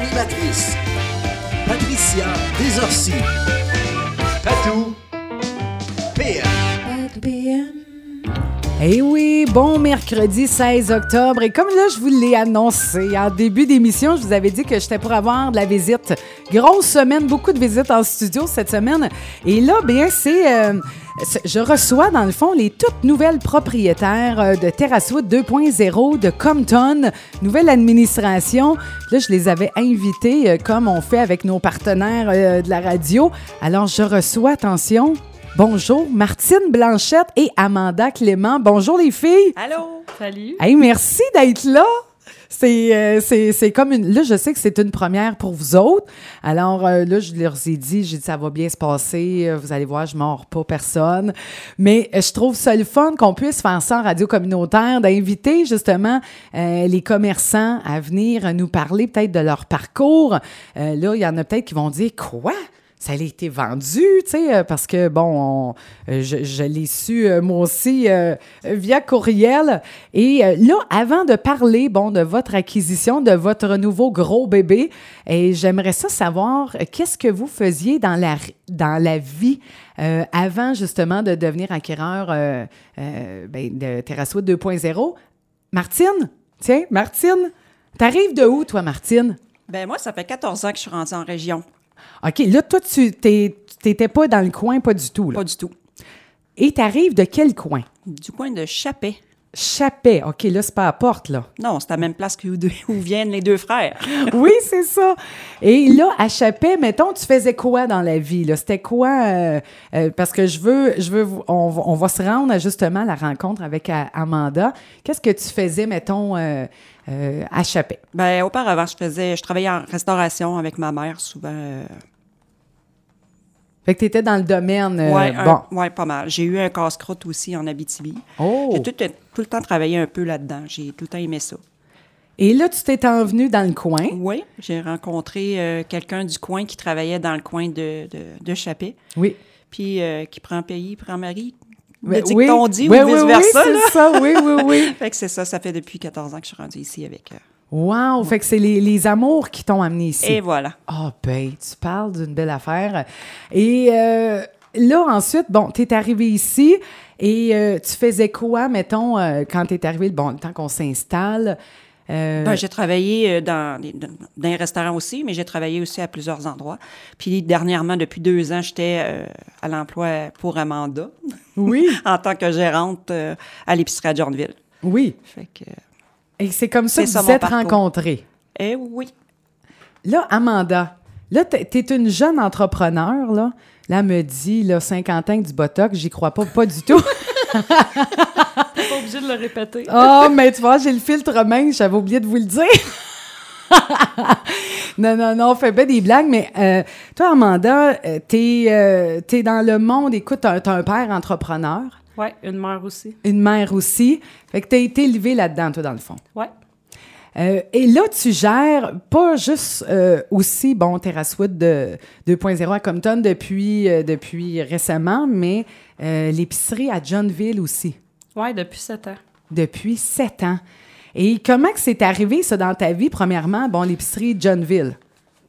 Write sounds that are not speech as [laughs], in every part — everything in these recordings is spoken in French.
animatrice, Patricia Desorcy. Patou, Eh oui, bon mercredi 16 octobre. Et comme là, je vous l'ai annoncé en début d'émission, je vous avais dit que j'étais pour avoir de la visite. Grosse semaine, beaucoup de visites en studio cette semaine. Et là, bien, c'est... euh, je reçois, dans le fond, les toutes nouvelles propriétaires euh, de Terracewood 2.0 de Compton, nouvelle administration. Là, je les avais invités, euh, comme on fait avec nos partenaires de la radio. Alors, je reçois, attention, Bonjour, Martine Blanchette et Amanda Clément. Bonjour les filles. Allô? Salut. Hey, merci d'être là. C'est, euh, c'est, c'est comme une. Là, je sais que c'est une première pour vous autres. Alors, euh, là, je leur ai dit, j'ai dit, ça va bien se passer. Euh, Vous allez voir, je mords pas personne. Mais je trouve ça le fun qu'on puisse faire ça en radio communautaire, d'inviter justement les commerçants à venir nous parler peut-être de leur parcours. Là, il y en a peut-être qui vont dire, quoi? Ça a été vendu, tu sais, euh, parce que, bon, on- euh, je, l'ai su, euh, moi aussi, via courriel. Et là, avant de parler, bon, de votre acquisition, de votre nouveau gros bébé, et j'aimerais ça savoir, qu'est-ce que vous faisiez dans la, dans la vie avant, justement, de devenir acquéreur ben, de Terracewood 2.0? Martine? Tiens, Martine, t'arrives de où, toi, Martine? Ben moi, ça fait 14 ans que je suis rendue en région. OK, là, toi, tu t'étais pas dans le coin, pas du tout. Là. Pas du tout. Et t'arrives de quel coin? Du coin de Chapet. Chapet. OK, là, c'est pas à porte, là. Non, c'est la même place que où, deux- où viennent les deux frères. [laughs] oui, c'est ça. Et là, à Chapet, mettons, tu faisais quoi dans la vie? là? C'était quoi? euh, euh, parce que je veux, je veux, on, va- on va se rendre à, justement à la rencontre avec euh, Amanda. Qu'est-ce que tu faisais, mettons, euh, euh, à Chapet? Ben auparavant, je faisais, je travaillais en restauration avec ma mère souvent. euh, Fait que tu étais dans le domaine. euh, ouais, un- bon. ouais, pas mal. J'ai eu un casse-croûte aussi en Abitibi. Oh! J'ai tout, tout le temps travaillé un peu là-dedans. J'ai tout le temps aimé ça. Et là, tu t'es envenu dans le coin? Oui, j'ai rencontré quelqu'un du coin qui travaillait dans le coin de, de, de Chapet, Oui. puis qui prend pays, prend mari. Ben, dit oui. dit Oui, ou vice-versa. oui, c'est ça, oui, oui, oui. [laughs] Fait que c'est ça, ça fait depuis 14 ans que je suis rendue ici avec... euh, Wow! Fait que c'est les, les amours qui t'ont amené ici. Et voilà. Ah, ben, tu parles d'une belle affaire. Et euh, là, ensuite, bon, tu es arrivé ici et euh, tu faisais quoi, mettons, euh, quand tu es arrivé, bon, le temps qu'on s'installe? Euh, Ben, j'ai travaillé euh, dans, un restaurant aussi, mais j'ai travaillé aussi à plusieurs endroits. Puis dernièrement, depuis deux ans, j'étais euh, à l'emploi pour Amanda oui, [laughs] en tant que gérante euh, à l'épicerie à Johnville. oui. Fait que, Et c'est comme ça que ça, vous êtes rencontrés. eh oui. Là, Amanda, là, tu es une jeune entrepreneur, là. Là, elle me dit, là, 50 ans avec du Botox, j'y crois pas, pas du tout. [laughs] pas obligé de le répéter. Oh, mais tu vois, j'ai le filtre mince, j'avais oublié de vous le dire. [laughs] non, non, non, on fait pas des blagues, mais euh, toi, Amanda, euh, t'es euh, t'es dans le monde, écoute, t'as un père entrepreneur, Ouais, une mère aussi. une mère aussi, fait que t'as été élevé là-dedans, toi, dans le fond. Ouais. Euh, et là, tu gères pas juste euh, aussi, bon, de 2.0 à Compton depuis, euh, depuis récemment, mais l'épicerie à Johnville aussi. Ouais, depuis sept ans. depuis sept ans. Et comment que c'est arrivé, ça, dans ta vie? Premièrement, bon, l'épicerie Johnville.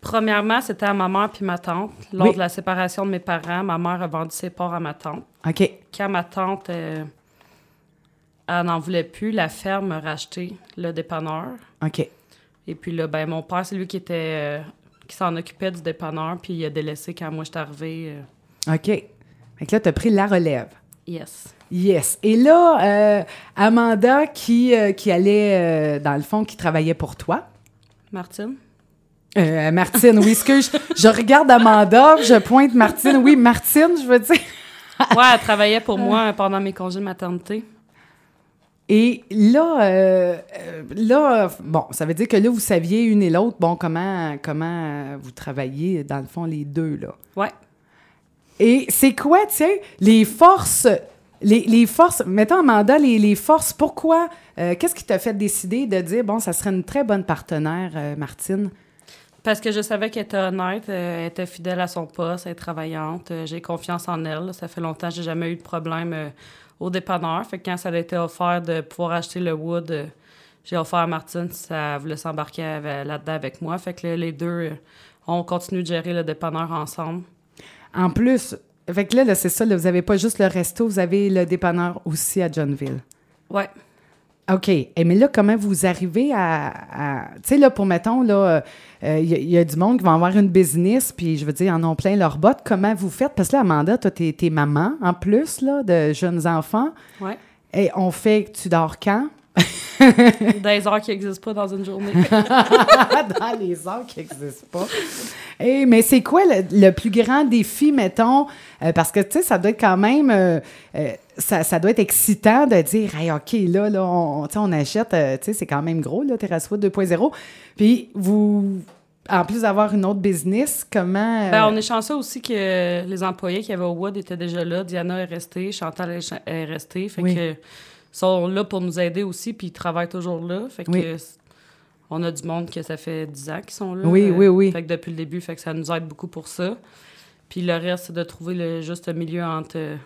Premièrement, c'était à ma mère puis ma tante. Lors Oui. de la séparation de mes parents, ma mère a vendu ses parts à ma tante. OK. Quand ma tante, elle n'en voulait plus, la ferme a racheté le dépanneur. OK. Et puis là, ben, mon père, c'est lui qui était... euh, qui s'en occupait du dépanneur, puis il a délaissé quand moi, j'étais arrivée. euh, OK. Fait que là, tu as pris la relève. yes. Yes. Et là, euh, Amanda, qui, qui allait, dans le fond, qui travaillait pour toi? Martine? Martine, oui, excuse. je, je regarde Amanda, je pointe Martine. Oui, Martine, je veux dire. Ouais, elle travaillait pour moi pendant mes congés de maternité. Et là, euh, euh, là, bon, ça veut dire que là, vous saviez une et l'autre, bon, comment, comment euh, vous travaillez, dans le fond, les deux, là. Ouais. Et c'est quoi, tiens, les forces, les, les forces, mettons, Amanda, les, les forces, pourquoi, euh, qu'est-ce qui t'a fait décider de dire, bon, ça serait une très bonne partenaire, euh, Martine? Parce que je savais qu'elle était honnête, elle était fidèle à son poste, elle est travaillante, j'ai confiance en elle. Ça fait longtemps que j'ai jamais eu de problème au dépanneur. Fait que quand ça a été offert de pouvoir acheter le wood, euh, j'ai offert à Martine si ça voulait s'embarquer là-dedans avec moi. Fait que là, les deux, euh, on continue de gérer le dépanneur ensemble. En plus, fait que là, là, c'est ça, là, vous avez pas juste le resto, vous avez le dépanneur aussi à Johnville. Ouais. OK. Et mais là, comment vous arrivez à. à- tu sais, là, pour mettons, là, il y, a- y a du monde qui va avoir une business, puis je veux dire, ils en ont plein leurs bottes. Comment vous faites? Parce que là, Amanda, toi, t'es, t'es maman, en plus, là, de jeunes enfants. Ouais. Et on fait que tu dors quand? Des heures qui n'existent pas dans une journée. [laughs] dans les heures qui n'existent pas. Et, mais c'est quoi le, le plus grand défi, mettons? euh, parce que, tu sais, ça doit être quand même... euh, euh, ça, ça doit être excitant de dire, hey, OK, là, là on, on achète, tu sais, c'est quand même gros, là, Terrasse Wood 2.0. Puis, vous, en plus d'avoir une autre business, comment. Ben, on est chanceux aussi que les employés qui avaient au Wood étaient déjà là. Diana est restée, Chantal est restée. Fait Oui. que sont là pour nous aider aussi, puis ils travaillent toujours là. Fait que Oui. on a du monde que ça fait 10 ans qu'ils sont là. Oui, oui, oui. Fait que depuis le début, fait que ça nous aide beaucoup pour ça. Puis le reste, c'est de trouver le juste milieu entre euh,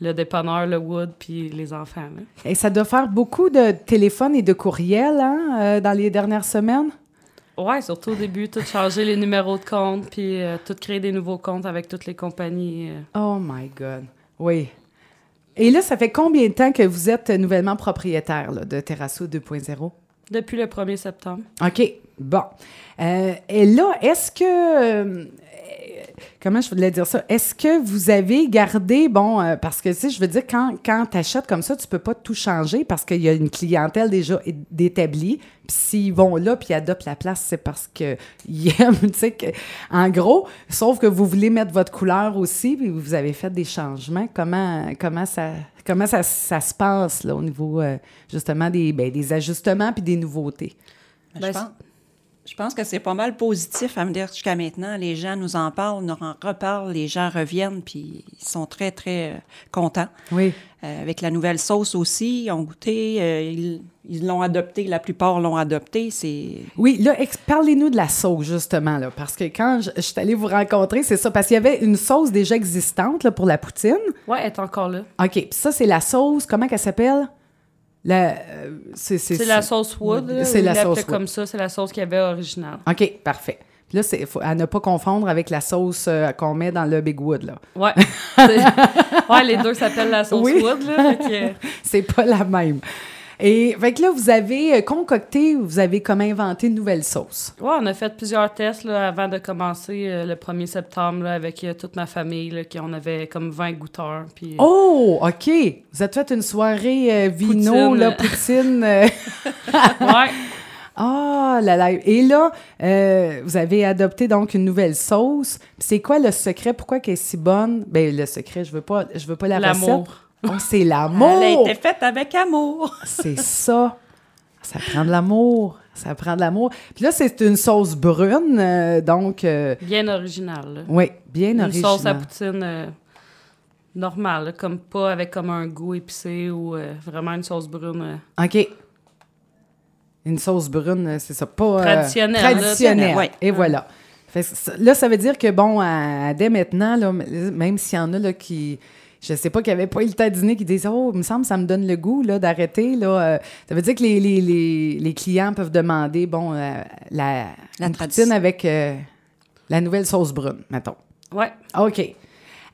le dépanneur, le Wood, puis les enfants. là. et ça doit faire beaucoup de téléphones et de courriels hein, euh, dans les dernières semaines? Ouais, surtout au début, tout changer les numéros de compte, puis euh, tout créer des nouveaux comptes avec toutes les compagnies. euh. Oh my God. Oui. Et là, ça fait combien de temps que vous êtes nouvellement propriétaire là, de Terrasso 2.0? Depuis le 1er septembre. OK. Bon. Euh, et là, est-ce que. Comment je voulais dire ça? Est-ce que vous avez gardé, bon, euh, parce que, tu sais, je veux dire, quand, quand tu achètes comme ça, tu peux pas tout changer parce qu'il y a une clientèle déjà é- d'établie. Puis s'ils vont là puis ils adoptent la place, c'est parce qu'ils [laughs] aiment, tu sais, que- en gros, sauf que vous voulez mettre votre couleur aussi, puis vous avez fait des changements. Comment, comment, ça, comment ça, ça se passe, là, au niveau, euh, justement, des, ben, des ajustements puis des nouveautés? je, Ben, pense, je pense que c'est pas mal positif à me dire jusqu'à maintenant. Les gens nous en parlent, nous en reparlent, les gens reviennent, puis ils sont très, très euh, contents. Oui. Euh, avec la nouvelle sauce aussi, ils ont goûté, euh, ils ils l'ont adopté, la plupart l'ont adopté. C'est Oui, là, ex- parlez-nous de la sauce, justement, là, parce que quand je, je suis allée vous rencontrer, c'est ça, parce qu'il y avait une sauce déjà existante là, pour la poutine. Ouais, elle est encore là. OK, puis ça, c'est la sauce, comment qu'elle s'appelle? La, euh, c'est, C'est la sauce Wood. là, C'est la sauce Wood. comme ça, c'est la sauce qu'il y avait originale. OK, parfait. Puis là, c'est faut, à ne pas confondre avec la sauce euh, qu'on met dans le Big Wood, là. Ouais. [laughs] Ouais, les deux s'appellent la sauce Oui. Wood, là. que- [laughs] c'est pas la même. Et fait que là, vous avez euh, concocté, vous avez comme inventé une nouvelle sauce. Ouais, on a fait plusieurs tests là, avant de commencer euh, le 1er septembre là, avec euh, toute ma famille. Là, qui, on avait comme 20 goûteurs. Puis, euh, Oh, OK. Vous avez fait une soirée vino, Poutine. là, poutine. [laughs] ouais. [laughs] Ah, la live. Et là, euh, vous avez adopté donc une nouvelle sauce. C'est quoi le secret? Pourquoi qu'elle est si bonne? Ben, le secret, je veux pas, je veux pas la recette. L'amour. Oh, c'est Elle l'amour! a été faite avec amour. C'est ça. Ça prend de l'amour. Ça prend de l'amour. Puis là, c'est une sauce brune, euh, donc, euh, Bien original. là. oui, bien Une originale. sauce à poutine euh, normale, là, comme pas avec comme un goût épicé ou vraiment une sauce brune. OK. Une sauce brune, c'est ça, pas... Traditionnelle. Traditionnelle, Ouais. et voilà. Fait là, ça veut dire que, bon, à- dès maintenant, là, même s'il y en a là, qui... Je sais pas, qui n'avaient pas eu le temps de dîner, qui disent « Oh, il me semble que ça me donne le goût là, d'arrêter. là. Euh, Ça veut dire que les, les, les, les clients peuvent demander, bon, euh, la, La tradition. avec euh, la nouvelle sauce brune, mettons. Ouais. OK.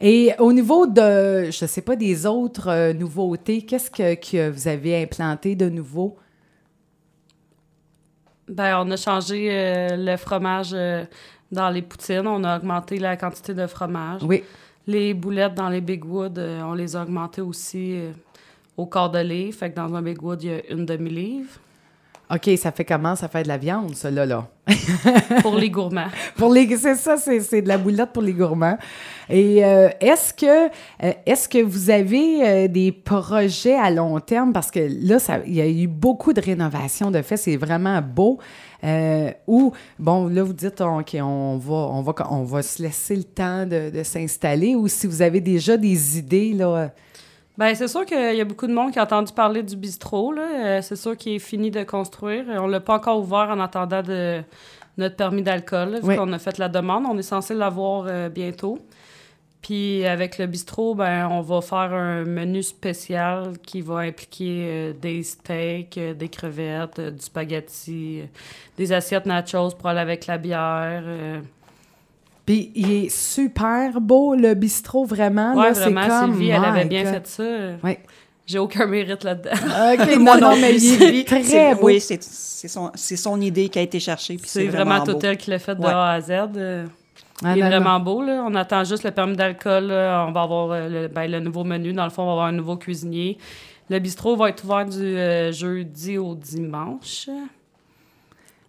Et au niveau de, je sais pas, des autres euh, nouveautés, qu'est-ce que, que vous avez implanté de nouveau? Ben, on a changé euh, le fromage euh, dans les poutines. On a augmenté la quantité de fromage. Oui. Les boulettes dans les Big Wood, euh, on les a augmentées aussi euh, au quart de livre. Fait que dans un Big Wood, il y a une demi-livre OK, ça fait comment? Ça fait de la viande, ça, là, là. [laughs] pour les gourmands. [laughs] Pour les, c'est ça, c'est, c'est de la boulette pour les gourmands. Et euh, est-ce que, euh, est-ce que vous avez euh, des projets à long terme? Parce que là, il y a eu beaucoup de rénovations de fait. C'est vraiment beau. Ou, bon, là, vous dites, OK, on va, on va, on va se laisser le temps de, de s'installer. Ou si vous avez déjà des idées, là. Ben, c'est sûr qu'il y a beaucoup de monde qui a entendu parler du bistrot. Là. Euh, c'est sûr qu'il est fini de construire. On l'a pas encore ouvert en attendant de notre permis d'alcool, vu Oui. qu'on a fait la demande. On est censé l'avoir euh, bientôt. Puis avec le bistrot, ben, on va faire un menu spécial qui va impliquer euh, des steaks, euh, des crevettes, du spaghetti, des assiettes nachos pour aller avec la bière. Puis il est super beau, le bistrot, vraiment. Ouais, là, c'est vraiment, comme, Sylvie, elle avait bien God. fait ça. Ouais. J'ai aucun mérite là-dedans. OK, [laughs] Moi non, mais il est très beau. Oui, c'est c'est son, c'est son idée qui a été cherchée. puis C'est vraiment, tout beau. elle qui l'a fait de Ouais. A à Z. euh. Ah, il est non, non. vraiment beau, là. On attend juste le permis d'alcool. là. On va avoir euh, le, ben, le nouveau menu. Dans le fond, on va avoir un nouveau cuisinier. Le bistrot va être ouvert du euh, jeudi au dimanche.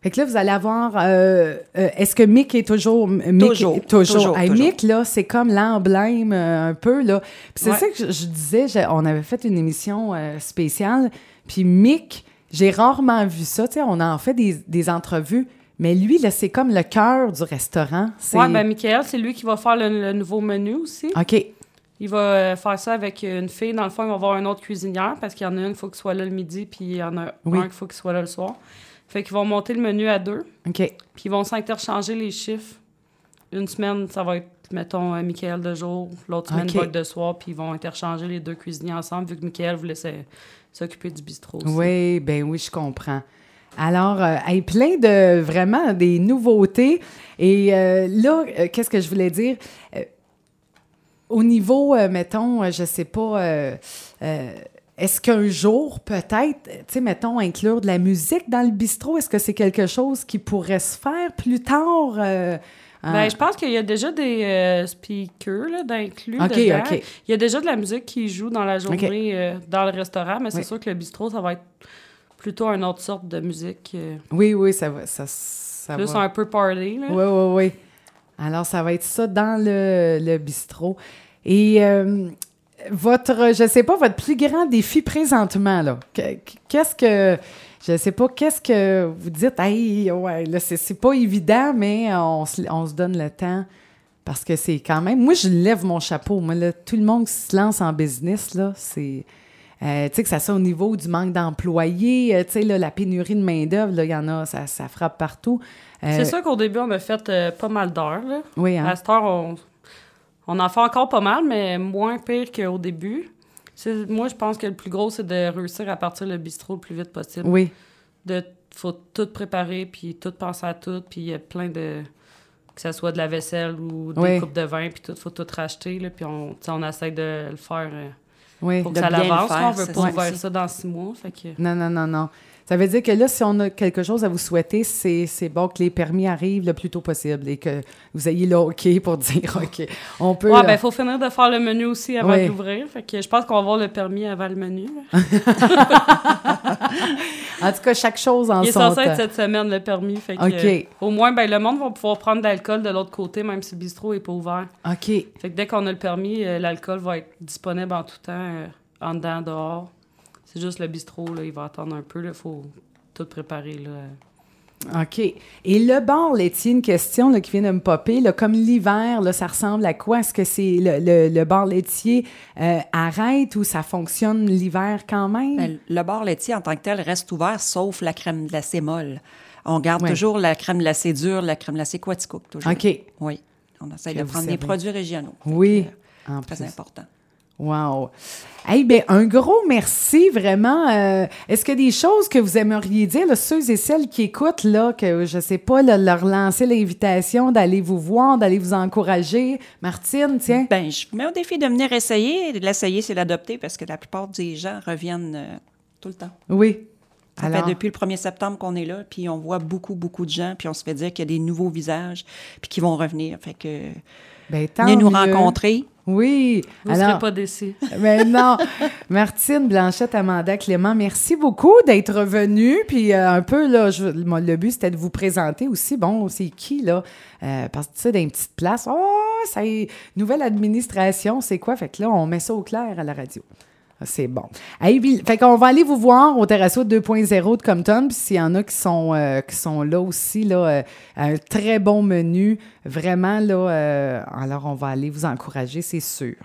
Fait que là, vous allez avoir. euh, euh, Est-ce que Mick est toujours. Mick, Toujours, toujours, Hey, toujours. Mick, là, c'est comme l'emblème euh, un peu, là. C'est Ouais. ça que je, je disais. on avait fait une émission spéciale. Puis Mick, j'ai rarement vu ça. Tu sais, on en fait des, des entrevues. Mais lui, là, c'est comme le cœur du restaurant. Ouais, ben Michael, c'est lui qui va faire le, le nouveau menu aussi. OK. Il va faire ça avec une fille. Dans le fond, il va avoir une autre cuisinière parce qu'il y en a une, il faut qu'il soit là le midi, puis il y en a Oui. un qu'il faut qu'il soit là le soir. Fait qu'ils vont monter le menu à deux, OK. puis ils vont s'interchanger les chiffres. Une semaine, ça va être, mettons, euh, Michael de jour, l'autre semaine Ok. va être de soir, puis ils vont interchanger les deux cuisiniers ensemble, vu que Michael voulait s'occuper du bistrot aussi. Oui, ben oui, je comprends. Alors, euh, hey, plein de vraiment des nouveautés. Et euh, là, euh, qu'est-ce que je voulais dire? Au niveau, mettons, je sais pas, est-ce qu'un jour, peut-être, tu sais, mettons, inclure de la musique dans le bistrot, est-ce que c'est quelque chose qui pourrait se faire plus tard? euh, Ben, en- je pense qu'il y a déjà des euh, speakers d'inclus OK, dedans. OK. Il y a déjà de la musique qui joue dans la journée euh, dans le restaurant, mais c'est sûr que le bistrot, ça va être plutôt une autre sorte de musique. euh, Oui, oui, ça va. Ça, ça plus va. un peu party. Là. Oui, oui, oui. Alors, ça va être ça dans le, le bistrot. Et votre, je sais pas, votre plus grand défi présentement, là, que- qu'est-ce que, je sais pas, qu'est-ce que vous dites, hey, ouais, là, c'est c'est pas évident, mais on se, on se donne le temps parce que c'est quand même, moi, je lève mon chapeau. Moi, là, tout le monde qui se lance en business, là, c'est. euh, tu sais, que ça soit au niveau du manque d'employés, euh, tu sais, là, la pénurie de main-d'œuvre, là, il y en a, ça, ça frappe partout. Euh, C'est sûr qu'au début, on a fait pas mal d'heures. là. Oui, hein? À cette heure, on, on en fait encore pas mal, mais moins pire qu'au début. C'est- Moi, je pense que le plus gros, c'est de réussir à partir le bistrot le plus vite possible. Oui. de faut tout préparer puis tout penser à tout puis il y a plein de que ce soit de la vaisselle ou des Oui. coupes de vin puis tout faut tout racheter là puis on on essaie de le faire euh, Oui. pour que De ça l'avance on veut pas ouvrir ça dans six mois fait que Non, non, non, non. Ça veut dire que là, si on a quelque chose à vous souhaiter, c'est bon que les permis arrivent le plus tôt possible et que vous ayez le OK pour [laughs] dire OK, on peut. ouais euh, ben faut finir de faire le menu aussi avant d'ouvrir fait que je pense qu'on va avoir le permis avant le menu là. [laughs] En tout cas, chaque chose en il est son censé temps. être cette semaine le permis fait que euh, au moins ben le monde va pouvoir prendre de l'alcool de l'autre côté même si le bistrot est pas ouvert OK. fait que dès qu'on a le permis euh, l'alcool va être disponible en tout temps euh, en dedans dehors c'est juste le bistrot là il va attendre un peu là faut tout préparer là OK. Et le bar laitier, une question là, qui vient de me popper, là, comme l'hiver, ça ressemble à quoi? Est-ce que c'est le, le, le bar laitier euh, arrête ou ça fonctionne l'hiver quand même? Ben, le bar laitier en tant que tel reste ouvert, sauf la crème glacée molle. On garde Ouais. toujours la crème glacée dure, la crème glacée Quaticook, toujours. OK. Oui. On essaie Que de prendre des produits régionaux. Oui, que, en euh, Très plus. important. Wow. Eh bien, un gros merci, vraiment. Euh, Est-ce qu'il y a des choses que vous aimeriez dire, là, ceux et celles qui écoutent, là, que je sais pas, là, leur lancer l'invitation d'aller vous voir, d'aller vous encourager? Martine, tiens. Ben, je vous mets au défi de venir essayer. L'essayer, c'est l'adopter parce que la plupart des gens reviennent euh, tout le temps. Oui. Ça Alors, fait depuis le 1er septembre qu'on est là, puis on voit beaucoup, beaucoup de gens, puis on se fait dire qu'il y a des nouveaux visages, puis qui vont revenir. Fait que ben, tant venez nous mieux. rencontrer. Oui. vous Alors, serez pas déçus [laughs] Mais non. Martine, Blanchette, Amanda, Clément, merci beaucoup d'être venus. Puis euh, un peu, là, je- le but, c'était de vous présenter aussi. Bon, c'est qui, là? Euh, parce que, tu sais, dans une petite place, oh, ça y est, nouvelle administration, c'est quoi? Fait que là, on met ça au clair à la radio. C'est bon. Hey, puis, fait qu'on va aller vous voir au Terrasso 2.0 de Compton. Puis s'il y en a qui sont, euh, qui sont là aussi, là, euh, un très bon menu. Vraiment, là, euh, alors on va aller vous encourager, c'est sûr.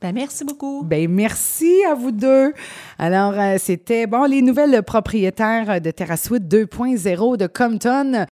Ben, merci beaucoup. Ben merci à vous deux. Alors, c'était bon les nouvelles propriétaires de Terrasse 2.0 de Compton.